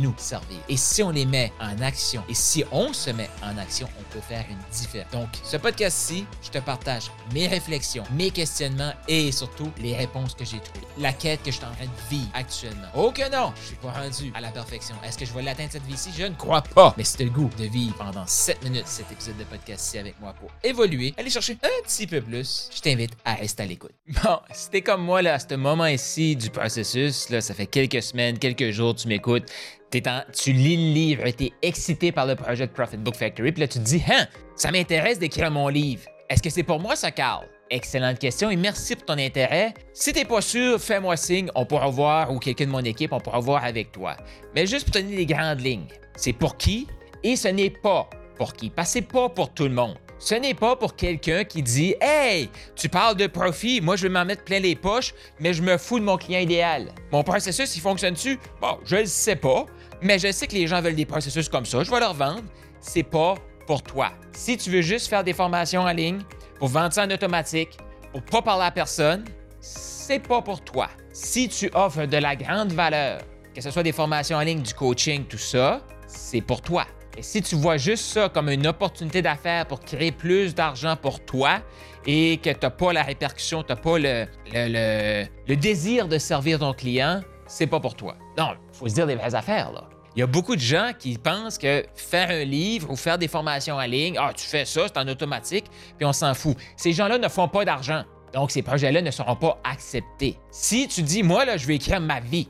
nous servir. Et si on les met en action, et si on se met en action, on peut faire une différence. Donc, ce podcast-ci, je te partage mes réflexions, mes questionnements et surtout les réponses que j'ai trouvées. La quête que je suis en train de vivre actuellement. Oh que non, je suis pas rendu à la perfection. Est-ce que je vais l'atteindre cette vie-ci? Je ne crois pas. Mais c'est le goût de vivre pendant 7 minutes cet épisode de podcast-ci avec moi pour évoluer, aller chercher un petit peu plus, je t'invite à rester à l'écoute. Bon, si t'es comme moi là, à ce moment ici du processus, là, ça fait quelques semaines, quelques jours, tu m'écoutes, tu lis le livre, tu es excité par le projet de Profit Book Factory, puis là, tu te dis, hein, ça m'intéresse d'écrire mon livre. Est-ce que c'est pour moi, ça, Carl? Excellente question et merci pour ton intérêt. Si t'es pas sûr, fais-moi signe, on pourra voir, ou quelqu'un de mon équipe, on pourra voir avec toi. Mais juste pour te donner les grandes lignes, c'est pour qui et ce n'est pas pour qui. Parce que c'est pas pour tout le monde. Ce n'est pas pour quelqu'un qui dit Hey, tu parles de profit, moi je vais m'en mettre plein les poches, mais je me fous de mon client idéal. Mon processus, il fonctionne-tu? Bon, je ne sais pas, mais je sais que les gens veulent des processus comme ça, je vais leur vendre. C'est pas pour toi. Si tu veux juste faire des formations en ligne pour vendre ça en automatique, pour pas parler à personne, c'est pas pour toi. Si tu offres de la grande valeur, que ce soit des formations en ligne, du coaching, tout ça, c'est pour toi. Et si tu vois juste ça comme une opportunité d'affaires pour créer plus d'argent pour toi et que tu n'as pas la répercussion, tu n'as pas le, désir de servir ton client, c'est pas pour toi. Non, il faut se dire des vraies affaires, là. Il y a beaucoup de gens qui pensent que faire un livre ou faire des formations en ligne, ah, tu fais ça, c'est en automatique, puis on s'en fout. Ces gens-là ne font pas d'argent. Donc, ces projets-là ne seront pas acceptés. Si tu dis, moi, là, je vais écrire ma vie,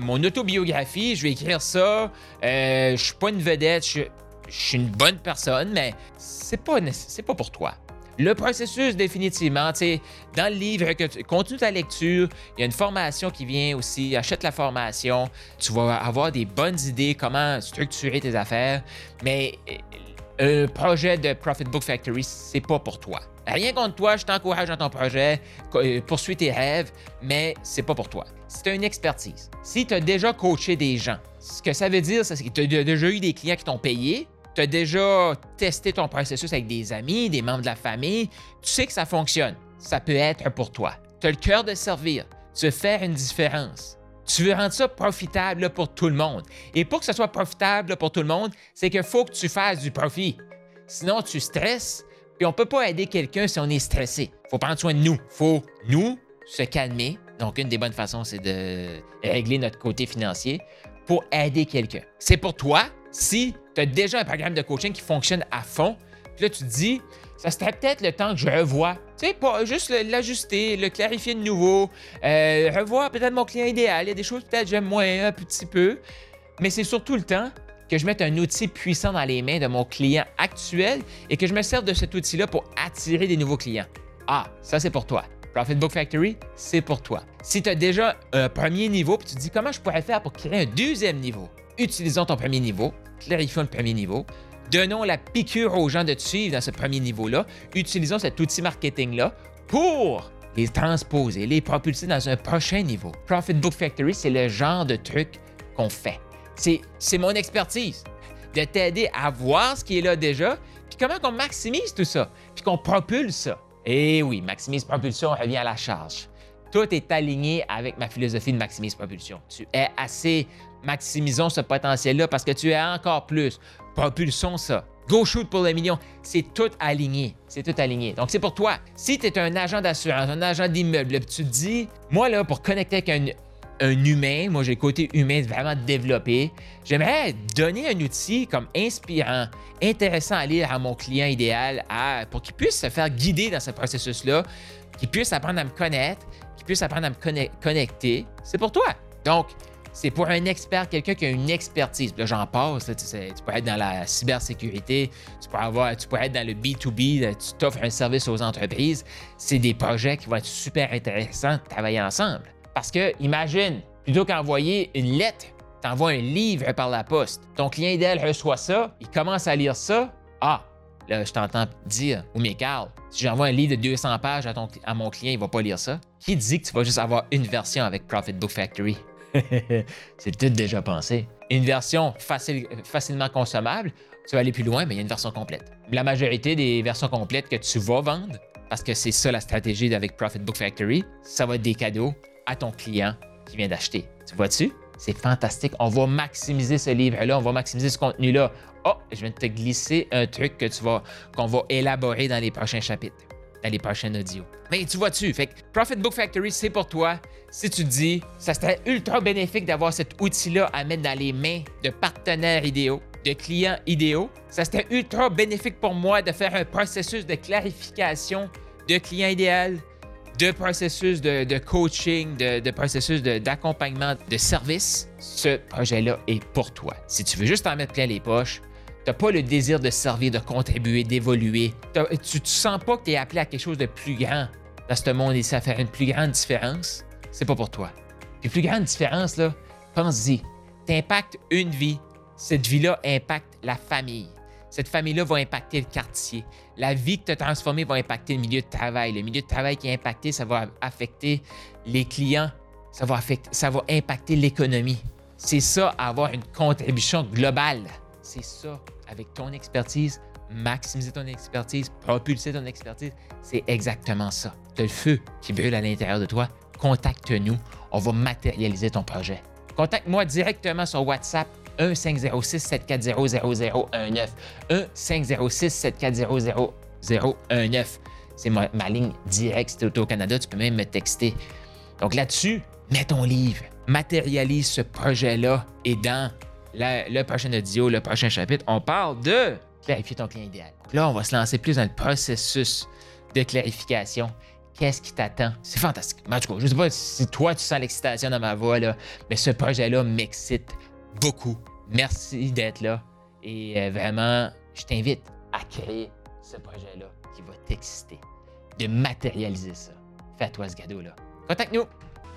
mon autobiographie, je vais écrire ça, euh, je suis pas une vedette, je, suis une bonne personne, mais c'est pas, c'est pas pour toi. Le processus, définitivement, dans le livre, que continue ta lecture, il y a une formation qui vient aussi, achète la formation, tu vas avoir des bonnes idées comment structurer tes affaires, mais un projet de Profit Book Factory, c'est pas pour toi. Rien contre toi, je t'encourage dans ton projet, euh, poursuis tes rêves, mais c'est pas pour toi. C'est une expertise. Si tu as déjà coaché des gens, ce que ça veut dire, c'est que tu as déjà eu des clients qui t'ont payé, tu as déjà testé ton processus avec des amis, des membres de la famille, tu sais que ça fonctionne. Ça peut être pour toi. Tu as le cœur de servir. Tu veux faire une différence. Tu veux rendre ça profitable pour tout le monde. Et pour que ce soit profitable pour tout le monde, c'est qu'il faut que tu fasses du profit. Sinon, tu stresses, puis on peut pas aider quelqu'un si on est stressé. faut prendre soin de nous. faut, nous, se calmer. Donc, une des bonnes façons, c'est de régler notre côté financier pour aider quelqu'un. C'est pour toi, si tu as déjà un programme de coaching qui fonctionne à fond, puis là, tu te dis, ça serait peut-être le temps que je revoie. Tu sais, pas juste l'ajuster, le, clarifier de nouveau, euh, revoir peut-être mon client idéal. Il y a des choses peut-être j'aime moins un petit peu, mais c'est surtout le temps que je mette un outil puissant dans les mains de mon client actuel et que je me serve de cet outil-là pour attirer des nouveaux clients. Ah, ça c'est pour toi. Profit Book Factory, c'est pour toi. Si tu as déjà un premier niveau, puis tu te dis comment je pourrais faire pour créer un deuxième niveau, utilisons ton premier niveau, clarifions le premier niveau, donnons la piqûre aux gens de te suivre dans ce premier niveau-là, utilisons cet outil marketing-là pour les transposer, les propulser dans un prochain niveau. Profit Book Factory, c'est le genre de truc qu'on fait. C'est mon expertise de t'aider à voir ce qui est là déjà, puis comment on maximise tout ça, puis qu'on propulse ça. Eh oui, maximise propulsion revient à la charge. Tout est aligné avec ma philosophie de maximise propulsion. Tu es assez maximisons ce potentiel-là parce que tu es encore plus. Propulsons ça. Go shoot pour le million. C'est tout aligné. C'est tout aligné. Donc, c'est pour toi. Si tu es un agent d'assurance, un agent d'immeuble, tu te dis, moi, là, pour connecter avec un, un humain, moi, j'ai le côté humain vraiment développé, j'aimerais donner un outil comme inspirant, intéressant à lire à mon client idéal à, pour qu'il puisse se faire guider dans ce processus-là, qu'il puisse apprendre à me connaître, qu'il puisse apprendre à me connecter. C'est pour toi. Donc, c'est pour un expert, quelqu'un qui a une expertise. Là, j'en passe. tu, peux être dans la cybersécurité, tu peux, être dans le B2B, tu t'offres un service aux entreprises. C'est des projets qui vont être super intéressants de travailler ensemble. Parce que, imagine, plutôt qu'envoyer une lettre Tu envoies un livre par la poste. Ton client idéal reçoit ça, il commence à lire ça. Ah, là, je t'entends dire, ou mais Carl, si j'envoie un livre de 200 pages à, ton, à mon client, il va pas lire ça. Qui dit que tu vas juste avoir une version avec Profit Book Factory? C'est tout déjà pensé. Une version facile, facilement consommable, tu vas aller plus loin, mais il y a une version complète. La majorité des versions complètes que tu vas vendre, parce que c'est ça la stratégie avec Profit Book Factory, ça va être des cadeaux à ton client qui vient d'acheter. Tu vois-tu? C'est fantastique. On va maximiser ce livre-là, on va maximiser ce contenu-là. Oh, je viens de te glisser un truc que tu vas, qu'on va élaborer dans les prochains chapitres dans les prochains audios. Mais tu vois-tu, fait que Profit Book Factory, c'est pour toi. Si tu dis, ça serait ultra bénéfique d'avoir cet outil-là à mettre dans les mains de partenaires idéaux, de clients idéaux, ça serait ultra bénéfique pour moi de faire un processus de clarification de client idéal, de processus de, coaching, de, processus d'accompagnement, de, service. Ce projet-là est pour toi. Si tu veux juste en mettre plein les poches, n'as pas le désir de servir, de contribuer, d'évoluer. Tu ne sens pas que tu es appelé à quelque chose de plus grand dans ce monde et ça fait une plus grande différence. C'est pas pour toi. Puis plus grande différence, là, pense-y. Tu impactes une vie. Cette vie-là impacte la famille. Cette famille-là va impacter le quartier. La vie que tu as transformée va impacter le milieu de travail. Le milieu de travail qui est impacté, ça va affecter les clients. Ça va, affecter, ça va impacter l'économie. C'est ça, avoir une contribution globale. C'est ça, avec ton expertise, maximiser ton expertise, propulser ton expertise, c'est exactement ça. Tu as le feu qui brûle à l'intérieur de toi. Contacte-nous, on va matérialiser ton projet. Contacte-moi directement sur WhatsApp 1-506-740-0019. 1-506-740-0019. C'est ma, ligne directe. Si tu es au Canada, tu peux même me texter. Donc là-dessus, mets ton livre, matérialise ce projet-là et dans le prochain audio, le prochain chapitre, on parle de clarifier ton client idéal. là, on va se lancer plus dans le processus de clarification. Qu'est-ce qui t'attend? C'est fantastique. Mais je ne sais pas si toi, tu sens l'excitation dans ma voix, là, mais ce projet-là m'excite beaucoup. Merci d'être là. Et euh, vraiment, je t'invite à créer ce projet-là qui va t'exciter, de matérialiser ça. Fais-toi ce cadeau-là. Contacte-nous.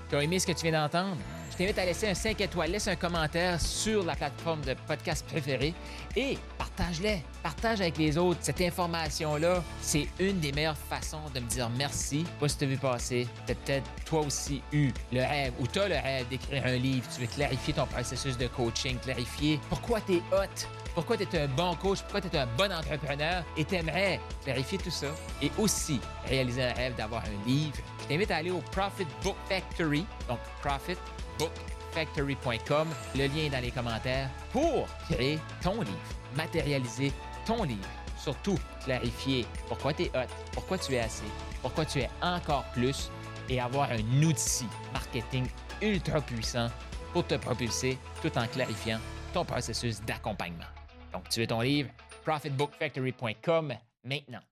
Tu as aimé ce que tu viens d'entendre? Je t'invite à laisser un 5 étoiles, laisse un commentaire sur la plateforme de podcast préférée et partage-les. Partage avec les autres. Cette information-là, c'est une des meilleures façons de me dire merci. Pas si tu as vu passer, tu peut-être toi aussi eu le rêve ou tu as le rêve d'écrire un livre. Tu veux clarifier ton processus de coaching, clarifier pourquoi tu es hot, pourquoi tu es un bon coach, pourquoi tu es un bon entrepreneur? Et tu aimerais clarifier tout ça et aussi réaliser un rêve d'avoir un livre. Je t'invite à aller au Profit Book Factory, donc Profit bookfactory.com. Le lien est dans les commentaires pour créer ton livre, matérialiser ton livre. Surtout, clarifier pourquoi tu es hot, pourquoi tu es assez, pourquoi tu es encore plus et avoir un outil marketing ultra puissant pour te propulser tout en clarifiant ton processus d'accompagnement. Tu veux ton livre? profitbookfactory.com maintenant.